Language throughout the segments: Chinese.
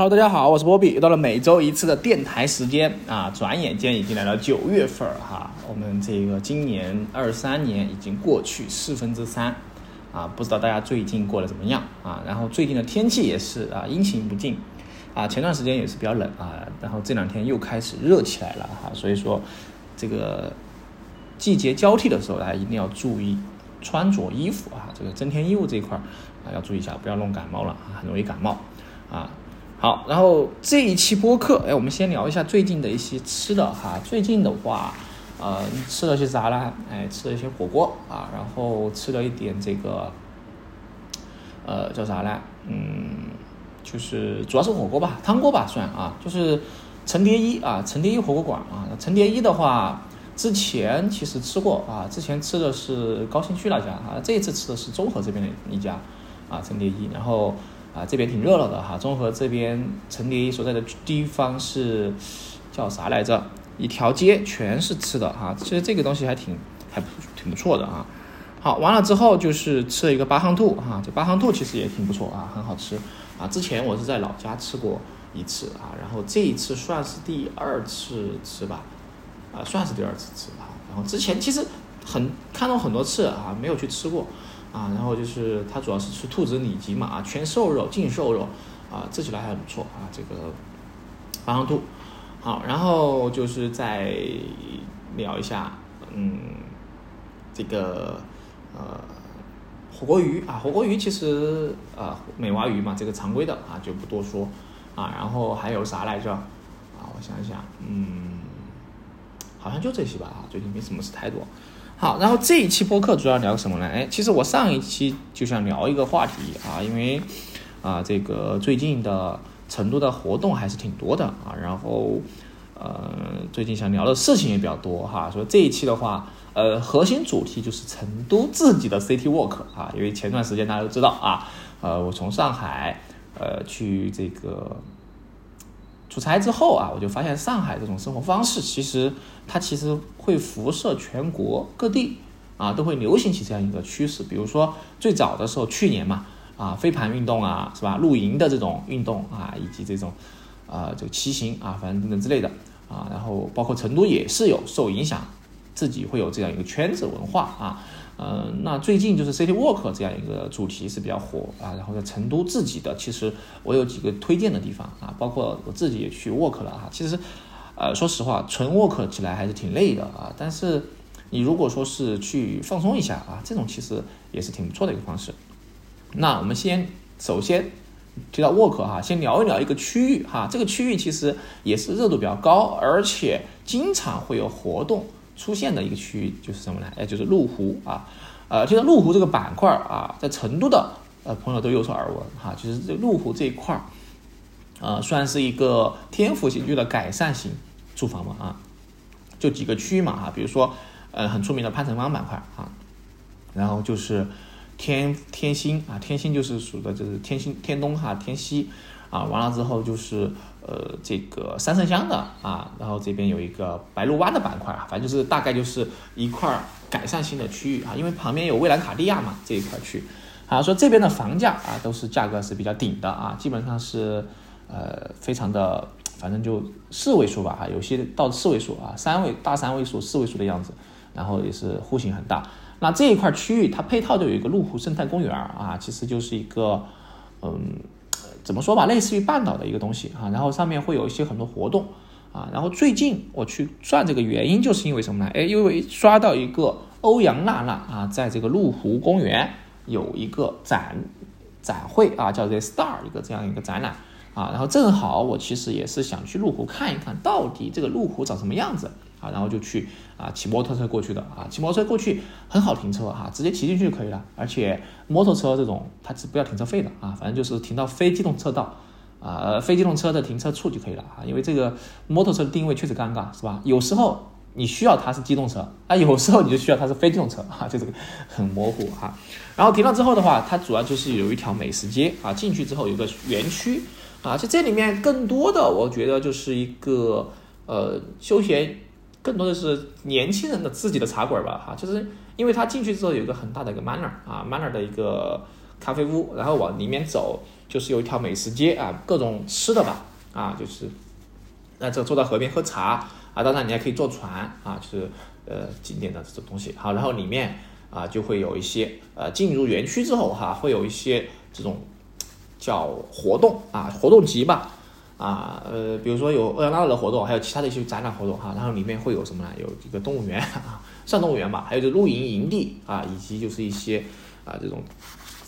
Hello，大家好，我是波比，又到了每周一次的电台时间啊！转眼间已经来到九月份儿哈，我们这个今年二三年已经过去四分之三啊，不知道大家最近过得怎么样啊？然后最近的天气也是啊阴晴不定啊，前段时间也是比较冷啊，然后这两天又开始热起来了哈，所以说这个季节交替的时候，大家一定要注意穿着衣服啊，这个增添衣物这一块啊要注意一下，不要弄感冒了啊，很容易感冒啊。好，然后这一期播客，哎，我们先聊一下最近的一些吃的哈。最近的话，呃，吃了些啥呢？哎，吃了一些火锅啊，然后吃了一点这个，呃，叫啥呢？嗯，就是主要是火锅吧，汤锅吧算啊，就是陈蝶衣啊，陈蝶衣火锅馆啊。陈蝶衣的话，之前其实吃过啊，之前吃的是高新区那家啊，这一次吃的是中和这边的一家啊，陈蝶衣，然后。啊，这边挺热闹的哈。综合这边陈蝶衣所在的地方是叫啥来着？一条街全是吃的哈。其实这个东西还挺还不挺不错的啊。好，完了之后就是吃了一个八行兔哈。这八行兔其实也挺不错啊，很好吃啊。之前我是在老家吃过一次啊，然后这一次算是第二次吃吧，啊，算是第二次吃吧。然后之前其实很看到很多次啊，没有去吃过。啊，然后就是它主要是吃兔子里脊嘛，啊，全瘦肉、净瘦肉，啊，吃起来还不错啊，这个八夯兔，好，然后就是再聊一下，嗯，这个呃火锅鱼啊，火锅鱼其实啊美蛙鱼嘛，这个常规的啊就不多说啊，然后还有啥来着？啊，我想想，嗯，好像就这些吧，啊，最近没什么事太多。好，然后这一期播客主要聊什么呢？哎，其实我上一期就想聊一个话题啊，因为啊，这个最近的成都的活动还是挺多的啊，然后呃，最近想聊的事情也比较多哈，所以这一期的话，呃，核心主题就是成都自己的 City Walk 啊，因为前段时间大家都知道啊，呃，我从上海呃去这个。出差之后啊，我就发现上海这种生活方式，其实它其实会辐射全国各地啊，都会流行起这样一个趋势。比如说最早的时候，去年嘛，啊飞盘运动啊，是吧？露营的这种运动啊，以及这种啊这个骑行啊，反正等等之类的啊，然后包括成都也是有受影响，自己会有这样一个圈子文化啊。嗯，那最近就是 City Walk 这样一个主题是比较火啊，然后在成都自己的，其实我有几个推荐的地方啊，包括我自己也去 Walk 了啊。其实，呃，说实话，纯 Walk 起来还是挺累的啊。但是你如果说是去放松一下啊，这种其实也是挺不错的一个方式。那我们先首先提到 Walk 哈，先聊一聊一个区域哈，这个区域其实也是热度比较高，而且经常会有活动。出现的一个区域就是什么呢？哎，就是麓湖啊，呃，其实麓湖这个板块啊，在成都的呃朋友都有所耳闻哈。其实这麓湖这一块儿，呃，算是一个天府新区的改善型住房嘛啊，就几个区域嘛哈，比如说呃很出名的潘城湾板块啊，然后就是天天心啊，天心就是属的就是天心天东哈天西啊，完了之后就是。呃，这个三圣乡的啊，然后这边有一个白鹿湾的板块啊，反正就是大概就是一块改善性的区域啊，因为旁边有蔚蓝卡地亚嘛这一块区，啊，说这边的房价啊都是价格是比较顶的啊，基本上是呃非常的，反正就四位数吧哈，有些到四位数啊，三位大三位数、四位数的样子，然后也是户型很大。那这一块区域它配套就有一个麓湖生态公园啊，其实就是一个嗯。怎么说吧，类似于半岛的一个东西啊，然后上面会有一些很多活动啊，然后最近我去转这个原因就是因为什么呢？哎，因为刷到一个欧阳娜娜啊，在这个麓湖公园有一个展展会啊，叫做 Star 一个这样一个展览啊，然后正好我其实也是想去麓湖看一看到底这个麓湖长什么样子。啊，然后就去啊，骑摩托车过去的啊，骑摩托车过去很好停车哈，直接骑进去就可以了。而且摩托车这种它是不要停车费的啊，反正就是停到非机动车道啊，非机动车的停车处就可以了啊。因为这个摩托车的定位确实尴尬，是吧？有时候你需要它是机动车啊，有时候你就需要它是非机动车啊，就这个很模糊哈。然后停了之后的话，它主要就是有一条美食街啊，进去之后有个园区啊，就这里面更多的我觉得就是一个呃休闲。更多的是年轻人的自己的茶馆吧，哈，就是因为他进去之后有一个很大的一个 manner 啊，manner 的一个咖啡屋，然后往里面走就是有一条美食街啊，各种吃的吧啊，就是那这坐到河边喝茶啊，当然你还可以坐船啊，就是呃景点的这种东西。好，然后里面啊就会有一些呃进入园区之后哈，会有一些这种叫活动啊，活动集吧。啊，呃，比如说有欧阳娜娜的活动，还有其他的一些展览活动哈，然后里面会有什么呢？有一个动物园啊，算动物园吧，还有就露营营地啊，以及就是一些啊这种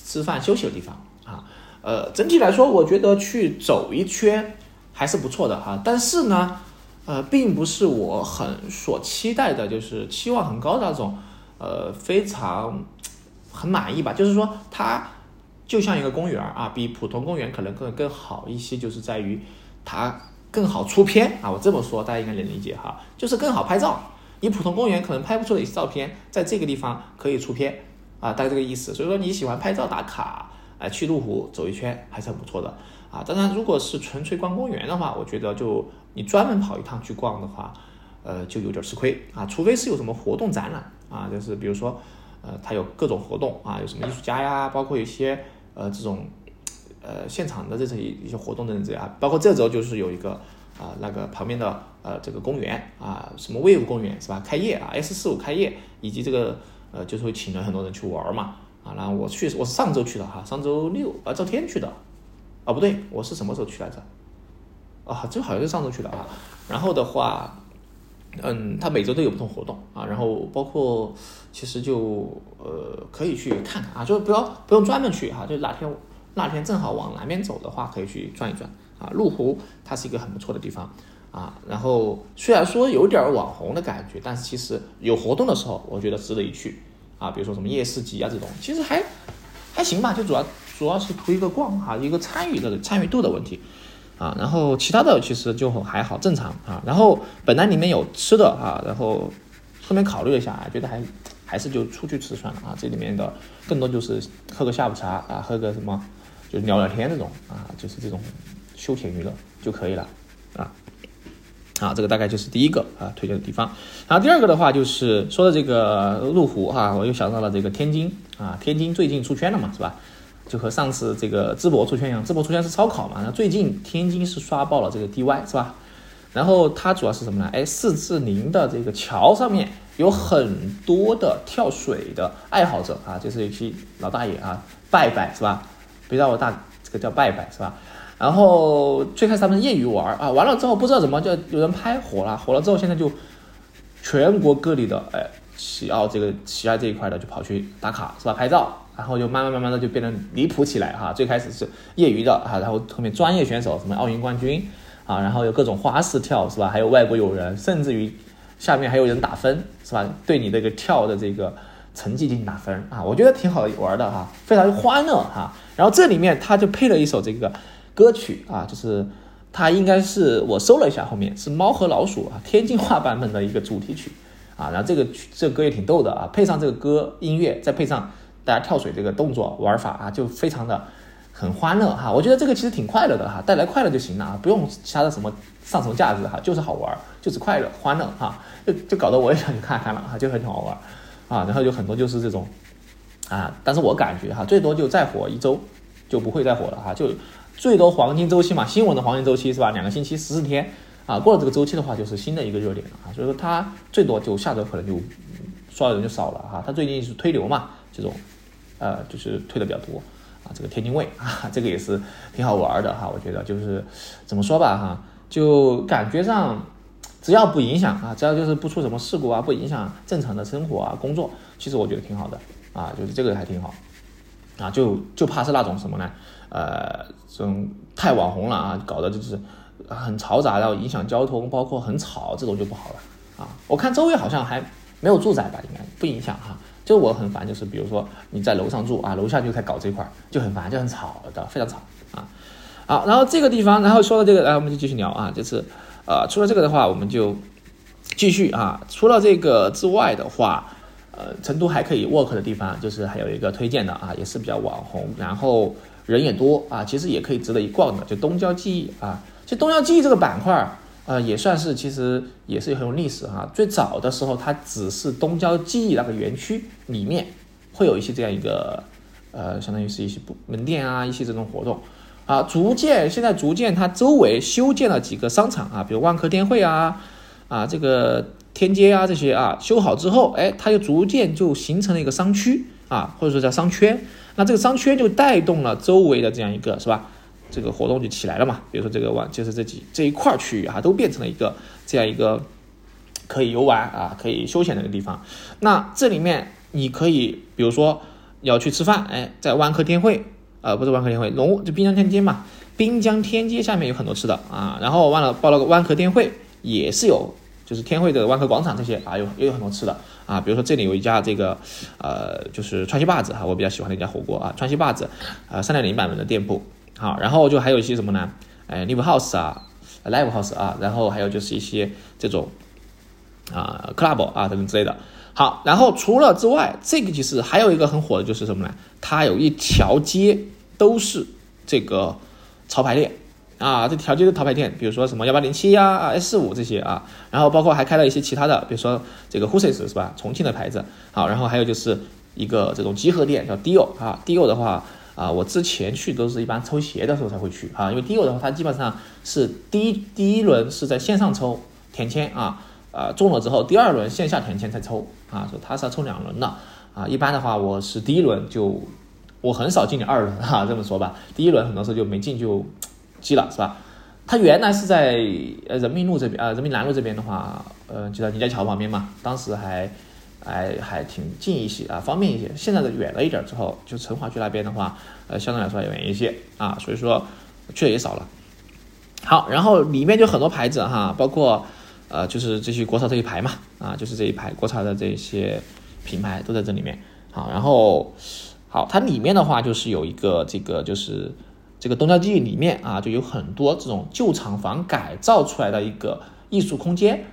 吃饭休息的地方啊，呃，整体来说，我觉得去走一圈还是不错的哈，但是呢，呃，并不是我很所期待的，就是期望很高的那种，呃，非常很满意吧，就是说它就像一个公园啊，比普通公园可能更更好一些，就是在于。它更好出片啊，我这么说大家应该能理解哈，就是更好拍照。你普通公园可能拍不出的一些照片，在这个地方可以出片啊，大概这个意思。所以说你喜欢拍照打卡，哎，去麓湖走一圈还是很不错的啊。当然，如果是纯粹逛公园的话，我觉得就你专门跑一趟去逛的话，呃，就有点吃亏啊。除非是有什么活动展览啊，就是比如说，呃，它有各种活动啊，有什么艺术家呀，包括有些呃这种。呃，现场的这些一些活动的人这样，包括这周就是有一个啊，那个旁边的呃这个公园啊，什么 Wave 公园是吧？开业啊，S 四五开业，以及这个呃就是会请了很多人去玩嘛啊。然后我去，我是上周去的哈，上周六啊，周天去的啊，不对，我是什么时候去来着？啊，这好像是上周去的啊。然后的话，嗯，他每周都有不同活动啊，然后包括其实就呃可以去看看啊，就是不要不用专门去哈，就哪天。那天正好往南边走的话，可以去转一转啊。麓湖它是一个很不错的地方啊。然后虽然说有点网红的感觉，但是其实有活动的时候，我觉得值得一去啊。比如说什么夜市集啊这种，其实还还行吧。就主要主要是图一个逛哈，一个参与的参与度的问题啊。然后其他的其实就还好，正常啊。然后本来里面有吃的啊，然后后面考虑了一下，觉得还还是就出去吃算了啊。这里面的更多就是喝个下午茶啊，喝个什么。就是聊聊天这种啊，就是这种休闲娱乐就可以了啊。啊，这个大概就是第一个啊推荐的地方。然后第二个的话就是说的这个麓湖哈，我又想到了这个天津啊，天津最近出圈了嘛，是吧？就和上次这个淄博出圈一样，淄博出圈是烧烤嘛，那最近天津是刷爆了这个 DY 是吧？然后它主要是什么呢？哎，四至零的这个桥上面有很多的跳水的爱好者啊，就是一些老大爷啊，拜拜是吧？别让我大，这个叫拜拜是吧？然后最开始他们业余玩啊，完了之后不知道怎么就有人拍火了，火了之后现在就全国各地的哎喜爱这个喜爱这一块的就跑去打卡是吧？拍照，然后就慢慢慢慢的就变得离谱起来哈。最开始是业余的哈，然后后面专业选手什么奥运冠军啊，然后有各种花式跳是吧？还有外国友人，甚至于下面还有人打分是吧？对你这个跳的这个成绩进行打分啊，我觉得挺好玩的哈，非常欢乐哈。然后这里面他就配了一首这个歌曲啊，就是他应该是我搜了一下，后面是《猫和老鼠》啊，天津话版本的一个主题曲啊。然后这个曲这个歌也挺逗的啊，配上这个歌音乐，再配上大家跳水这个动作玩法啊，就非常的很欢乐哈。我觉得这个其实挺快乐的哈，带来快乐就行了啊，不用其他的什么上层价值哈，就是好玩，就是快乐欢乐哈，就就搞得我也想去看看了哈，就很好玩啊。然后有很多就是这种。啊，但是我感觉哈，最多就再火一周，就不会再火了哈，就最多黄金周期嘛，新闻的黄金周期是吧？两个星期十四天啊，过了这个周期的话，就是新的一个热点了啊，所以说它最多就下周可能就刷的人就少了哈。它最近是推流嘛，这种呃就是退的比较多啊。这个天津卫啊，这个也是挺好玩的哈，我觉得就是怎么说吧哈，就感觉上只要不影响啊，只要就是不出什么事故啊，不影响正常的生活啊工作，其实我觉得挺好的。啊，就是这个还挺好，啊，就就怕是那种什么呢？呃，这种太网红了啊，搞得就是很嘈杂，然后影响交通，包括很吵，这种就不好了啊。我看周围好像还没有住宅吧，应该不影响哈。就我很烦，就是比如说你在楼上住啊，楼下就开搞这块儿，就很烦，就很吵的，非常吵啊。好，然后这个地方，然后说到这个，来我们就继续聊啊，就是呃，除了这个的话，我们就继续啊，除了这个之外的话。呃，成都还可以 work 的地方，就是还有一个推荐的啊，也是比较网红，然后人也多啊，其实也可以值得一逛的，就东郊记忆啊。其实东郊记忆这个板块儿，呃，也算是其实也是很有历史哈。最早的时候，它只是东郊记忆那个园区里面会有一些这样一个，呃，相当于是一些门店啊，一些这种活动。啊，逐渐现在逐渐它周围修建了几个商场啊，比如万科天汇啊，啊这个天街啊这些啊修好之后，哎，它就逐渐就形成了一个商区啊，或者说叫商圈。那这个商圈就带动了周围的这样一个是吧？这个活动就起来了嘛。比如说这个万就是这几这一块区域啊，都变成了一个这样一个可以游玩啊，可以休闲的一个地方。那这里面你可以比如说要去吃饭，哎，在万科天汇。呃，不是万科天汇，龙就滨江天街嘛，滨江天街下面有很多吃的啊。然后忘了报了个万科天汇，也是有，就是天汇的万科广场这些啊，有也有很多吃的啊。比如说这里有一家这个呃，就是川西坝子哈，我比较喜欢的一家火锅啊，川西坝子，呃，三点零版本的店铺。好，然后就还有一些什么呢？哎，Live House 啊，Live House 啊，然后还有就是一些这种啊 Club 啊等等之类的。好，然后除了之外，这个其实还有一个很火的就是什么呢？它有一条街都是这个潮牌店啊，这条街的潮牌店，比如说什么幺八零七呀、S 五这些啊，然后包括还开了一些其他的，比如说这个 Husis 是吧？重庆的牌子。好，然后还有就是一个这种集合店叫 Dior 啊，Dior 的话啊，我之前去都是一般抽鞋的时候才会去啊，因为 Dio 的话，它基本上是第一第一轮是在线上抽填签啊。呃，中了之后，第二轮线下填签才抽啊，所以他是要抽两轮的啊。一般的话，我是第一轮就，我很少进你二轮哈，这么说吧，第一轮很多时候就没进就积了，是吧？他原来是在呃人民路这边啊，人民南路这边的话，呃就在倪家桥旁边嘛，当时还哎还挺近一些啊，方便一些。现在的远了一点之后，就成华区那边的话，呃相对来说要远一些啊，所以说去的也少了。好，然后里面就很多牌子哈，包括。呃，就是这些国潮这一排嘛，啊，就是这一排国潮的这些品牌都在这里面。好，然后好，它里面的话就是有一个这个就是这个东郊记忆里面啊，就有很多这种旧厂房改造出来的一个艺术空间。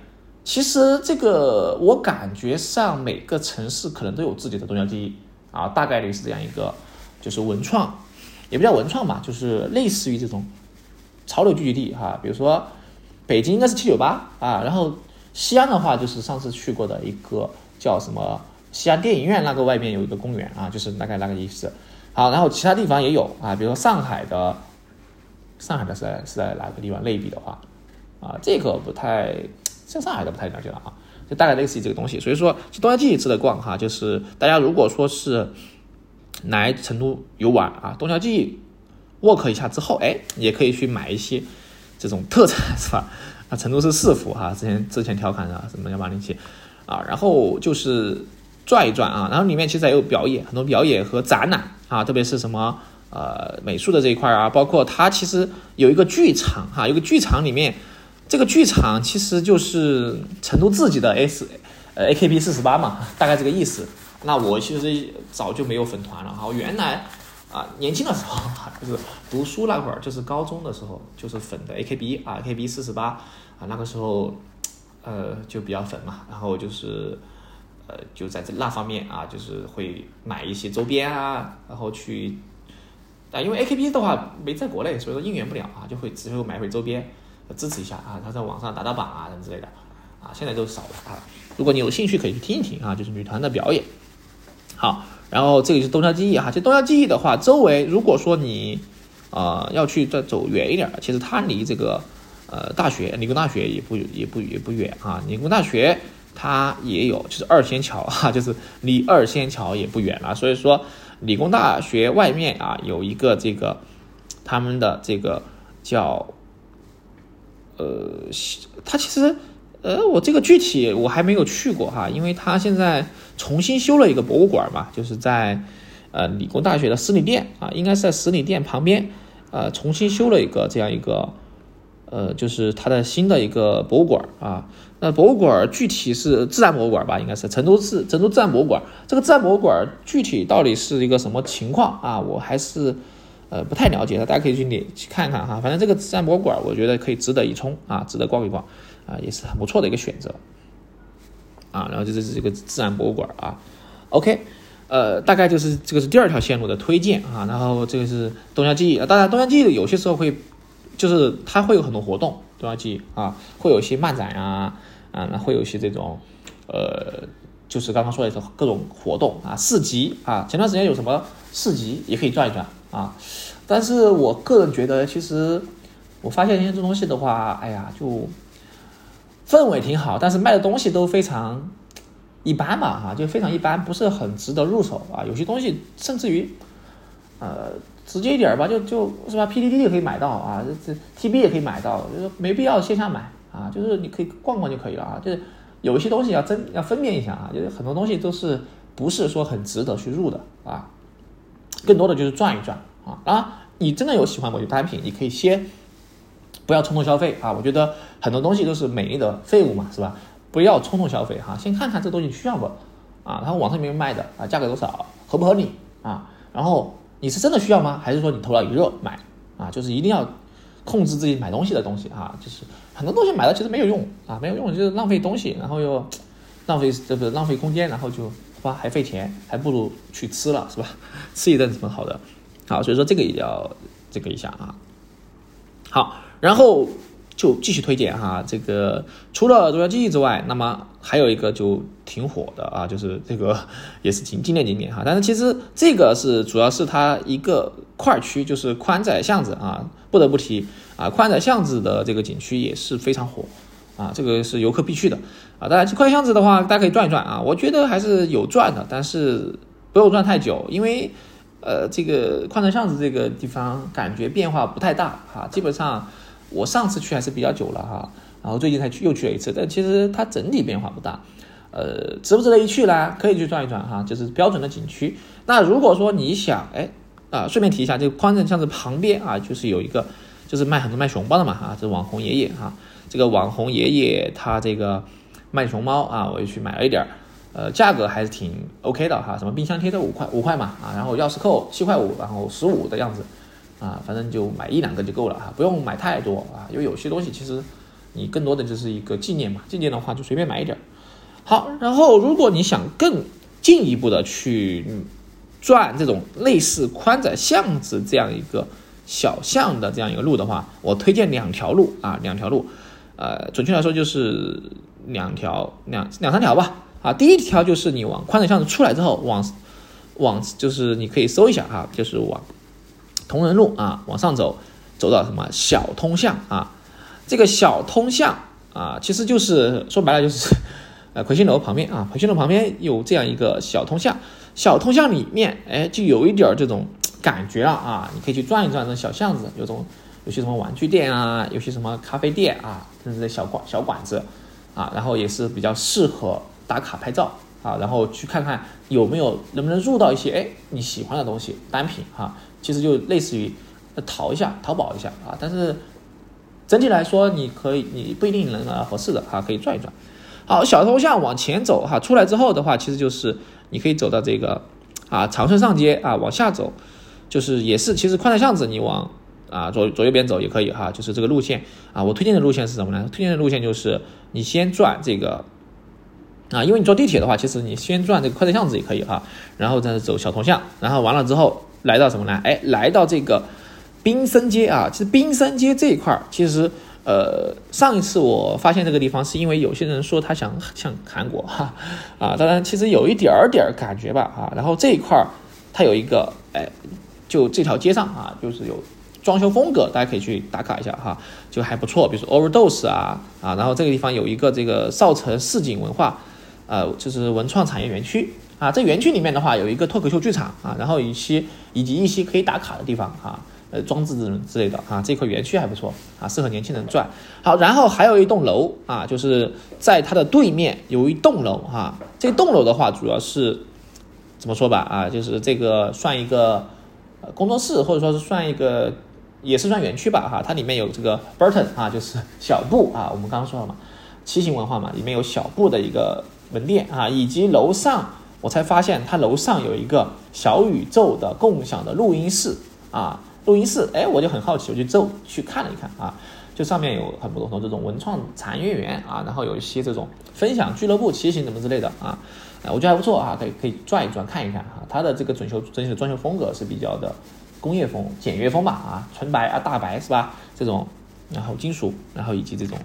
其实这个我感觉上每个城市可能都有自己的东郊记忆啊，大概率是这样一个就是文创，也不叫文创吧，就是类似于这种潮流聚集地哈，比如说。北京应该是七九八啊，然后西安的话就是上次去过的一个叫什么西安电影院，那个外面有一个公园啊，就是大概那个意思。好，然后其他地方也有啊，比如说上海的，上海的是在是在哪个地方类比的话啊，这个不太像上海的不太了解了啊，就大概类似于这个东西。所以说，东郊记忆值得逛哈，就是大家如果说是来成都游玩啊，东郊记忆 walk 一下之后，哎，也可以去买一些。这种特产是吧？啊，成都是四福哈，之前之前调侃的什么幺八零七啊，然后就是转一转啊，然后里面其实还有表演，很多表演和展览啊，特别是什么呃美术的这一块啊，包括它其实有一个剧场哈，有个剧场里面，这个剧场其实就是成都自己的 S 呃 A K B 四十八嘛，大概这个意思。那我其实早就没有粉团了哈，我原来。啊，年轻的时候 就是读书那会儿，就是高中的时候，就是粉的 AKB 啊，AKB 四十八啊，那个时候，呃，就比较粉嘛，然后就是，呃，就在这那方面啊，就是会买一些周边啊，然后去，啊，因为 AKB 的话没在国内，所以说应援不了啊，就会只有买回周边支持一下啊，他在网上打打榜啊什么之类的，啊，现在都少了啊，如果你有兴趣可以去听一听啊，就是女团的表演，好。然后这个就是东郊记忆哈，这东郊记忆的话，周围如果说你，呃，要去再走远一点，其实它离这个，呃，大学理工大学也不也不也不远啊。理工大学它也有，就是二仙桥哈，就是离二仙桥也不远了。所以说，理工大学外面啊有一个这个他们的这个叫，呃，它其实。呃，我这个具体我还没有去过哈，因为他现在重新修了一个博物馆嘛，就是在呃理工大学的十里店啊，应该是在十里店旁边，呃，重新修了一个这样一个，呃，就是它的新的一个博物馆啊。那博物馆具体是自然博物馆吧，应该是成都市成都自然博物馆。这个自然博物馆具体到底是一个什么情况啊？我还是呃不太了解的，大家可以去你去看看哈。反正这个自然博物馆，我觉得可以值得一冲啊，值得逛一逛。啊，也是很不错的一个选择，啊，然后这是这个自然博物馆啊，OK，呃，大概就是这个是第二条线路的推荐啊，然后这个是东郊记忆啊，当然东郊记忆有些时候会，就是它会有很多活动，东郊记忆啊，会有一些漫展啊，啊，那会有一些这种，呃，就是刚刚说的各种活动啊，市集啊，前段时间有什么市集也可以转一转啊。但是我个人觉得，其实我发现一些这东西的话，哎呀，就氛围挺好，但是卖的东西都非常一般嘛，哈，就非常一般，不是很值得入手啊。有些东西甚至于，呃，直接一点吧，就就是吧，PDD 也可以买到啊，这这 TB 也可以买到，就是没必要线下买啊，就是你可以逛逛就可以了啊。就是有一些东西要真要分辨一下啊，就是很多东西都是不是说很值得去入的啊，更多的就是转一转啊。当然，你真的有喜欢某些单品，你可以先不要冲动消费啊。我觉得很多东西都是美丽的废物嘛，是吧？不要冲动消费哈，先看看这东西需要不啊，然后网上有没有卖的啊，价格多少，合不合理啊？然后。你是真的需要吗？还是说你头脑一热买啊？就是一定要控制自己买东西的东西啊！就是很多东西买了其实没有用啊，没有用就是浪费东西，然后又浪费这个浪费空间，然后就花还费钱，还不如去吃了是吧？吃一顿挺好的。好，所以说这个也要这个一下啊。好，然后。就继续推荐哈，这个除了荣耀记忆之外，那么还有一个就挺火的啊，就是这个 也是挺经典经典哈。但是其实这个是主要是它一个块区，就是宽窄巷子啊，不得不提啊，宽窄巷子的这个景区也是非常火啊，这个是游客必去的啊。当然，这宽巷子的话，大家可以转一转啊，我觉得还是有转的，但是不用转太久，因为呃，这个宽窄巷子这个地方感觉变化不太大哈，基本上。我上次去还是比较久了哈，然后最近才去又去了一次，但其实它整体变化不大，呃，值不值得一去呢？可以去转一转哈，就是标准的景区。那如果说你想，哎，啊，顺便提一下，这个宽窄巷子旁边啊，就是有一个，就是卖很多卖熊猫的嘛，哈，这网红爷爷哈，这个网红爷爷他这个卖熊猫啊，我也去买了一点儿，呃，价格还是挺 OK 的哈，什么冰箱贴都五块五块嘛，啊，然后钥匙扣七块五，然后十五的样子。啊，反正就买一两个就够了哈，不用买太多啊，因为有些东西其实你更多的就是一个纪念嘛，纪念的话就随便买一点。好，然后如果你想更进一步的去转这种类似宽窄巷子这样一个小巷的这样一个路的话，我推荐两条路啊，两条路，呃，准确来说就是两条两两三条吧。啊，第一条就是你往宽窄巷子出来之后，往往就是你可以搜一下哈，就是往。同仁路啊，往上走，走到什么小通巷啊？这个小通巷啊，其实就是说白了就是，呃，魁星楼旁边啊，魁星楼旁边有这样一个小通巷。小通巷里面，哎，就有一点这种感觉了啊。你可以去转一转那小巷子，有种有些什么玩具店啊，有些什么咖啡店啊，甚至小馆小馆子啊，然后也是比较适合打卡拍照啊，然后去看看有没有能不能入到一些哎你喜欢的东西单品哈。其实就类似于淘一下、淘宝一下啊，但是整体来说，你可以，你不一定能啊合适的哈，可以转一转。好，小通巷往前走哈，出来之后的话，其实就是你可以走到这个啊长春上街啊，往下走，就是也是其实宽窄巷子，你往啊左左右边走也可以哈，就是这个路线啊。我推荐的路线是什么呢？推荐的路线就是你先转这个啊，因为你坐地铁的话，其实你先转这个宽窄巷子也可以哈，然后再走小铜巷，然后完了之后。来到什么呢？哎，来到这个滨森街啊！其实滨森街这一块儿，其实呃，上一次我发现这个地方，是因为有些人说他想像韩国哈啊，当然其实有一点点儿感觉吧啊。然后这一块儿它有一个哎，就这条街上啊，就是有装修风格，大家可以去打卡一下哈，就还不错。比如说 Overdose 啊啊，然后这个地方有一个这个少城市井文化呃，就是文创产业园区。啊，这园区里面的话有一个脱口秀剧场啊，然后一些以及一些可以打卡的地方啊，呃，装置之之类的啊，这块园区还不错啊，适合年轻人转。好，然后还有一栋楼啊，就是在它的对面有一栋楼哈，这栋楼的话主要是怎么说吧啊，就是这个算一个工作室，或者说是算一个也是算园区吧哈，它里面有这个 Burton 啊，就是小布啊，我们刚刚说了嘛，骑行文化嘛，里面有小布的一个门店啊，以及楼上。我才发现，它楼上有一个小宇宙的共享的录音室啊，录音室，哎，我就很好奇，我就走去看了一看啊，就上面有很多很多这种文创产业园啊，然后有一些这种分享俱乐部、骑行什么之类的啊，哎，我觉得还不错啊，可以可以转一转看一看哈，它的这个整修整体的装修风格是比较的工业风、简约风吧啊，纯白啊、大白是吧？这种，然后金属，然后以及这种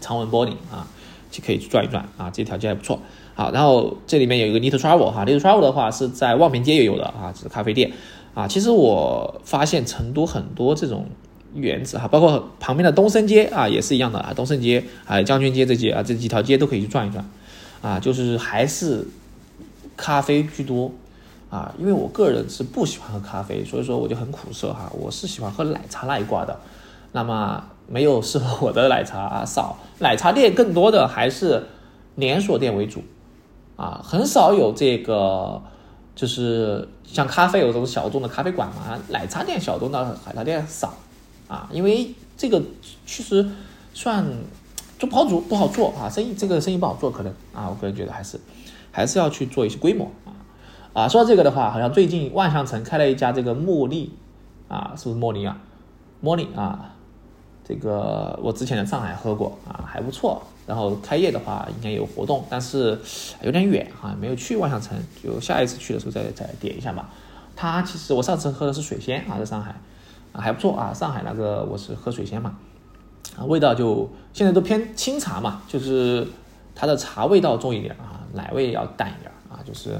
长纹玻璃啊，就可以去转一转啊，这条街还不错。好，然后这里面有一个 Little Travel 哈，Little Travel 的话是在望平街也有的啊，这是咖啡店啊，其实我发现成都很多这种园子哈，包括旁边的东升街啊，也是一样的啊，东升街啊、将军街这些啊，这几条街都可以去转一转，啊，就是还是咖啡居多啊，因为我个人是不喜欢喝咖啡，所以说我就很苦涩哈，我是喜欢喝奶茶那一挂的，那么没有适合我的奶茶啊，少奶茶店更多的还是连锁店为主啊，很少有这个。就是像咖啡有这种小众的咖啡馆嘛，奶茶店小众的奶茶店少啊，因为这个其实算做不好做不好做啊，生意这个生意不好做，可能啊，我个人觉得还是还是要去做一些规模啊啊。说到这个的话，好像最近万象城开了一家这个茉莉啊，是不是茉莉啊？茉莉啊，这个我之前在上海喝过啊，还不错。然后开业的话应该有活动，但是有点远哈，没有去万象城，就下一次去的时候再再点一下吧。它其实我上次喝的是水仙啊，在上海啊还不错啊，上海那个我是喝水仙嘛，啊味道就现在都偏清茶嘛，就是它的茶味道重一点啊，奶味要淡一点啊，就是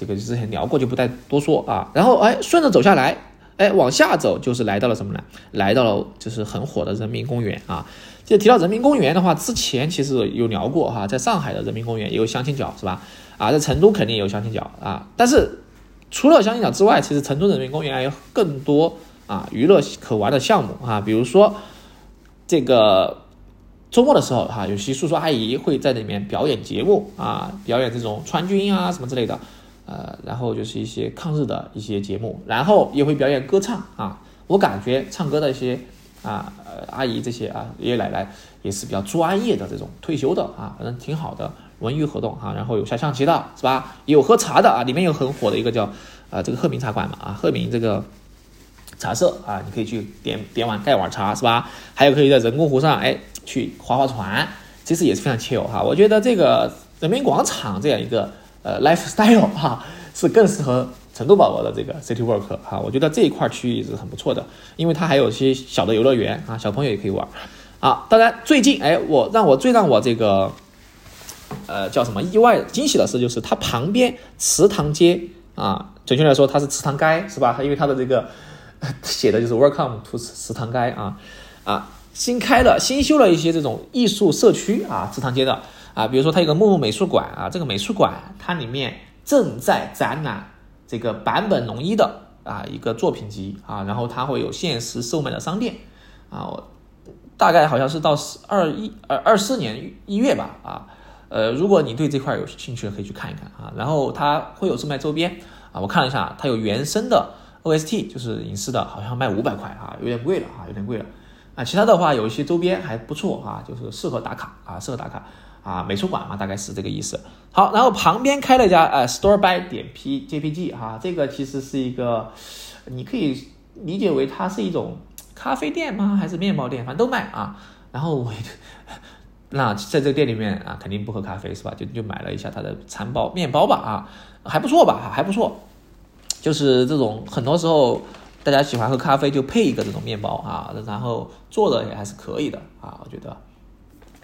这个之前聊过就不再多说啊。然后哎顺着走下来，哎往下走就是来到了什么呢？来到了就是很火的人民公园啊。就提到人民公园的话，之前其实有聊过哈，在上海的人民公园也有相亲角是吧？啊，在成都肯定也有相亲角啊。但是除了相亲角之外，其实成都人民公园还有更多啊娱乐可玩的项目啊，比如说这个周末的时候哈，有些叔叔阿姨会在里面表演节目啊，表演这种川军啊什么之类的，呃，然后就是一些抗日的一些节目，然后也会表演歌唱啊。我感觉唱歌的一些。啊，呃，阿姨这些啊，爷爷奶奶也是比较专业的这种退休的啊，反正挺好的文娱活动啊。然后有下象棋的，是吧？有喝茶的啊，里面有很火的一个叫啊这个鹤鸣茶馆嘛啊，鹤鸣这个茶社啊，你可以去点点碗盖碗茶，是吧？还有可以在人工湖上哎去划划船，其实也是非常 chill 哈。我觉得这个人民广场这样一个呃 lifestyle 哈，是更适合。成都宝宝的这个 City work 哈，我觉得这一块区域是很不错的，因为它还有一些小的游乐园啊，小朋友也可以玩。啊，当然最近哎，我让我最让我这个呃叫什么意外惊喜的事，就是它旁边祠堂街啊，准确来说它是祠堂街是吧？因为它的这个写的就是 Welcome to 祠堂街啊啊，新开了新修了一些这种艺术社区啊，祠堂街的啊，比如说它有个木木美术馆啊，这个美术馆它里面正在展览。这个版本龙一的啊一个作品集啊，然后它会有限时售卖的商店啊，我大概好像是到二一二二四年一月吧啊，呃，如果你对这块有兴趣，可以去看一看啊。然后它会有售卖周边啊，我看了一下，它有原声的 OST，就是影视的，好像卖五百块啊，有点贵了啊，有点贵了啊。其他的话有一些周边还不错啊，就是适合打卡啊，适合打卡。啊，美术馆嘛，大概是这个意思。好，然后旁边开了一家呃，Store by 点 P JPG 哈，这个其实是一个，你可以理解为它是一种咖啡店吗？还是面包店？反正都卖啊。然后我，那在这个店里面啊，肯定不喝咖啡是吧？就就买了一下它的餐包面包吧啊，还不错吧？还不错。就是这种很多时候大家喜欢喝咖啡，就配一个这种面包啊，然后做的也还是可以的啊，我觉得。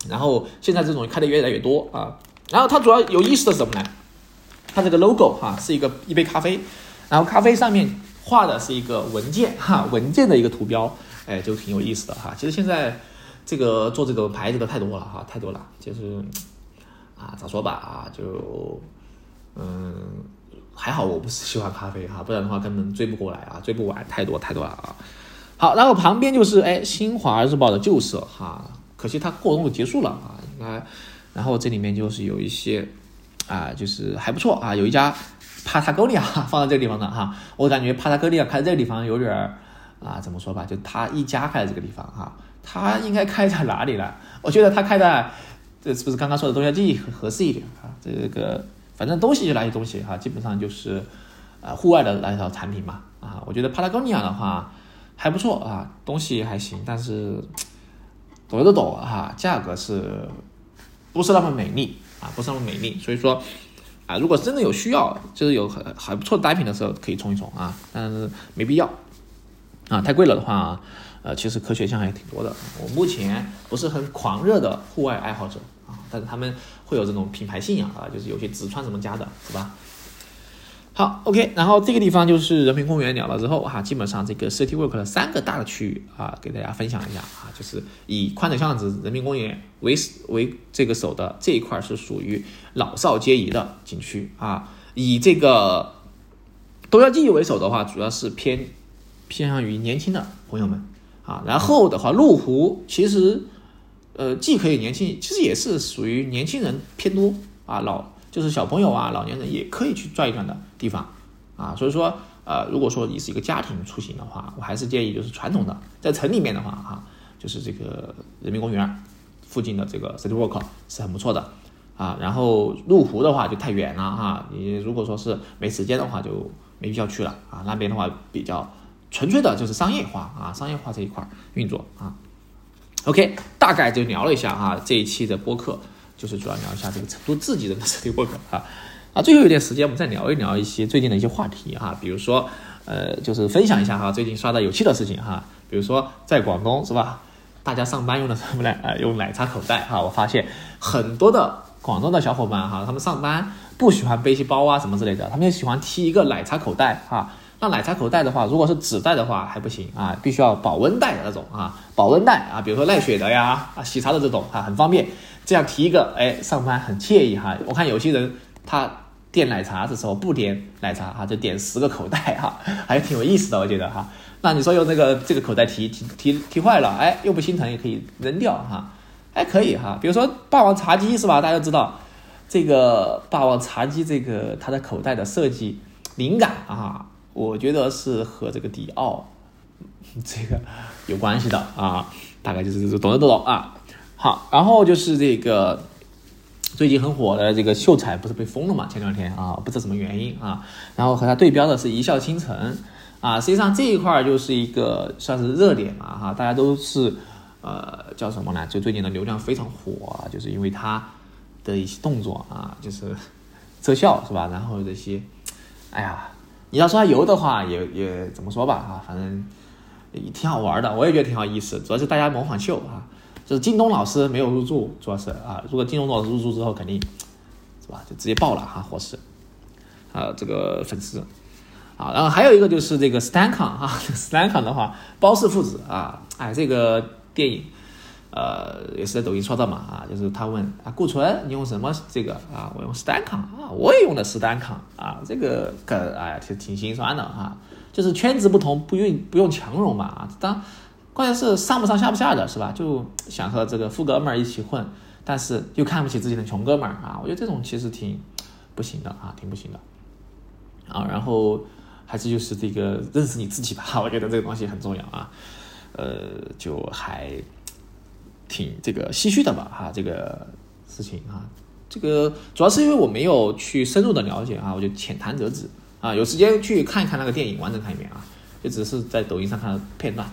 然后现在这种开的越来越多啊，然后它主要有意思的是什么呢？它这个 logo 哈是一个一杯咖啡，然后咖啡上面画的是一个文件哈文件的一个图标，哎，就挺有意思的哈。其实现在这个做这个牌子的太多了哈，太多了，就是啊咋说吧啊就嗯还好我不是喜欢咖啡哈，不然的话根本追不过来啊，追不完，太多太多了啊。好，然后旁边就是哎新华日报的旧社哈。可惜它活动结束了啊，应该，然后这里面就是有一些，啊，就是还不错啊，有一家帕塔哥尼亚放在这个地方的哈，我感觉帕塔哥尼亚开这个地方有点儿啊，怎么说吧，就他一家开的这个地方哈，他应该开在哪里呢？我觉得他开在，这是不是刚刚说的东西记合适一点啊？这个反正东西就那些东西哈，基本上就是呃户外的那套产品嘛啊，我觉得帕塔哥尼亚的话还不错啊，东西还行，但是。抖的抖哈，价格是不是那么美丽啊？不是那么美丽，所以说啊，如果真的有需要，就是有很还不错的单品的时候，可以冲一冲啊，但是没必要啊，太贵了的话，呃，其实可选项还挺多的。我目前不是很狂热的户外爱好者啊，但是他们会有这种品牌信仰啊，就是有些直穿什么家的，是吧？好，OK，然后这个地方就是人民公园聊了之后哈，基本上这个 City Walk 的三个大的区域啊，给大家分享一下啊，就是以宽窄巷子人民公园为为这个首的这一块是属于老少皆宜的景区啊，以这个东郊记忆为首的话，主要是偏偏向于年轻的朋友们啊，然后的话，麓湖其实呃既可以年轻，其实也是属于年轻人偏多啊，老。就是小朋友啊，老年人也可以去转一转的地方啊，所以说，呃，如果说你是一个家庭出行的话，我还是建议就是传统的，在城里面的话哈，就是这个人民公园附近的这个 City Walk 是很不错的啊。然后麓湖的话就太远了哈，你如果说是没时间的话，就没必要去了啊。那边的话比较纯粹的就是商业化啊，商业化这一块运作啊。OK，大概就聊了一下哈，这一期的播客。就是主要聊一下这个成都自己人的 City Walk 啊，啊，最后一点时间我们再聊一聊一些最近的一些话题哈，比如说呃，就是分享一下哈，最近刷到有趣的事情哈，比如说在广东是吧，大家上班用的 什么呢？啊，用奶茶口袋哈，我发现很多的广东的小伙伴哈，他们上班不喜欢背些包啊什么之类的，他们就喜欢提一个奶茶口袋哈。那奶茶口袋的话，如果是纸袋的话还不行啊，必须要保温袋的那种啊，保温袋啊，比如说耐雪的呀，啊，喜茶的这种啊，很方便。这样提一个，哎，上班很惬意哈。我看有些人他点奶茶的时候不点奶茶哈，就点十个口袋哈，还挺有意思的，我觉得哈。那你说用这个这个口袋提提提提坏了，哎，又不心疼，也可以扔掉哈，还可以哈。比如说霸王茶姬是吧？大家都知道这个霸王茶姬这个它的口袋的设计灵感啊，我觉得是和这个迪奥 这个有关系的啊，大概就是懂的都懂啊。好，然后就是这个最近很火的这个秀才不是被封了嘛？前两天啊，不知道什么原因啊。然后和他对标的是一笑倾城啊，实际上这一块就是一个算是热点嘛哈，大家都是呃叫什么呢？就最近的流量非常火，就是因为他的一些动作啊，就是 特效是吧？然后这些，哎呀，你要说他油的话，也也怎么说吧啊，反正挺好玩的，我也觉得挺好意思，主要是大家模仿秀啊。就是京东老师没有入驻，主要是啊，如果京东老师入驻之后，肯定是吧，就直接爆了哈，火势啊，这个粉丝啊，然后还有一个就是这个 Stankan 哈，Stankan 的话，包氏父子啊，哎，这个电影呃也是在抖音刷到嘛啊，就是他问啊，顾纯你用什么这个啊，我用 Stankan 啊，我也用的 Stankan 啊，这个梗哎呀挺挺心酸的哈，就是圈子不同，不用不用强融嘛啊，当。关键是上不上下不下的是吧？就想和这个富哥们儿一起混，但是又看不起自己的穷哥们儿啊！我觉得这种其实挺不行的啊，挺不行的啊。然后还是就是这个认识你自己吧，我觉得这个东西很重要啊。呃，就还挺这个唏嘘的吧哈，这个事情啊，这个主要是因为我没有去深入的了解啊，我就浅谈辄止啊。有时间去看一看那个电影，完整看一遍啊，就只是在抖音上看到片段。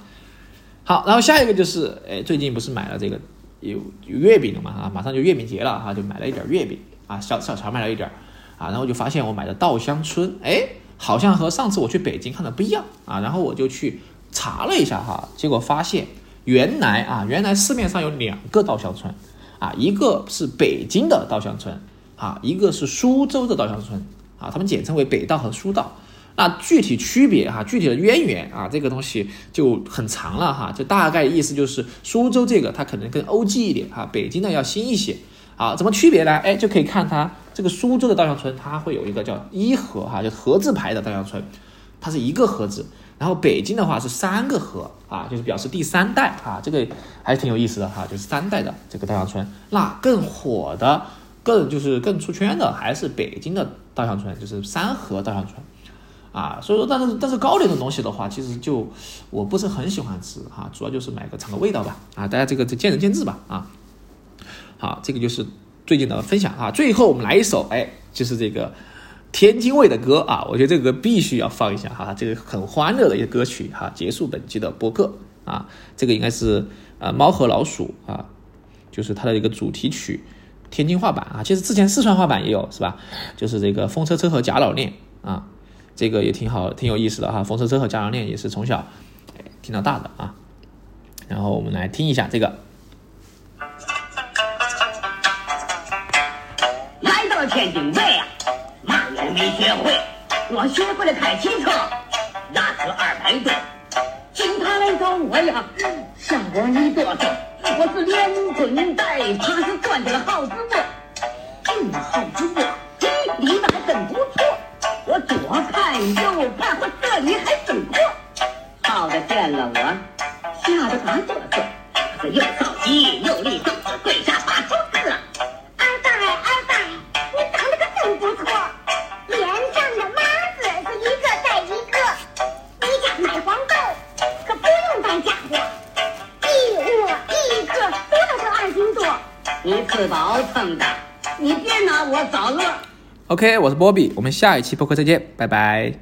好，然后下一个就是，哎，最近不是买了这个有月饼了嘛？啊，马上就月饼节了哈，就买了一点月饼啊，小小乔买了一点啊，然后就发现我买的稻香村，哎，好像和上次我去北京看的不一样啊，然后我就去查了一下哈，结果发现原来啊，原来市面上有两个稻香村啊，一个是北京的稻香村啊，一个是苏州的稻香村啊，他们简称为北稻和苏稻。那具体区别哈，具体的渊源啊，这个东西就很长了哈，就大概意思就是苏州这个它可能更欧记一点哈，北京的要新一些啊，怎么区别呢？哎，就可以看它这个苏州的稻香村，它会有一个叫一盒哈，就盒字牌的稻香村，它是一个盒子，然后北京的话是三个河啊，就是表示第三代啊，这个还挺有意思的哈，就是三代的这个稻香村。那更火的、更就是更出圈的还是北京的稻香村，就是三河稻香村。啊，所以说，但是但是糕点的东西的话，其实就我不是很喜欢吃哈，主要就是买个尝个味道吧。啊，大家这个这见仁见智吧。啊，好，这个就是最近的分享啊。最后我们来一首，哎，就是这个天津卫的歌啊，我觉得这个歌必须要放一下哈，这个很欢乐的一个歌曲哈，结束本期的播客啊。这个应该是呃猫和老鼠啊，就是它的一个主题曲，天津话版啊。其实之前四川话版也有是吧？就是这个风车车和贾老练啊。这个也挺好，挺有意思的哈。风车车和家长链也是从小听到大的啊。然后我们来听一下这个。来到了天津卫啊，没学会，我学会了开汽车，压车二百多。警察来找我呀，下我你多少？我是连滚带爬是钻进了耗子窝，进了好直播，嘿，离得还真不错。我左看右看，我这里还真阔。耗子见了我，吓得打哆嗦，可是又着急又利索，跪下把头吃饱撑的，你别拿我找乐。OK，我是波比，我们下一期播客再见，拜拜。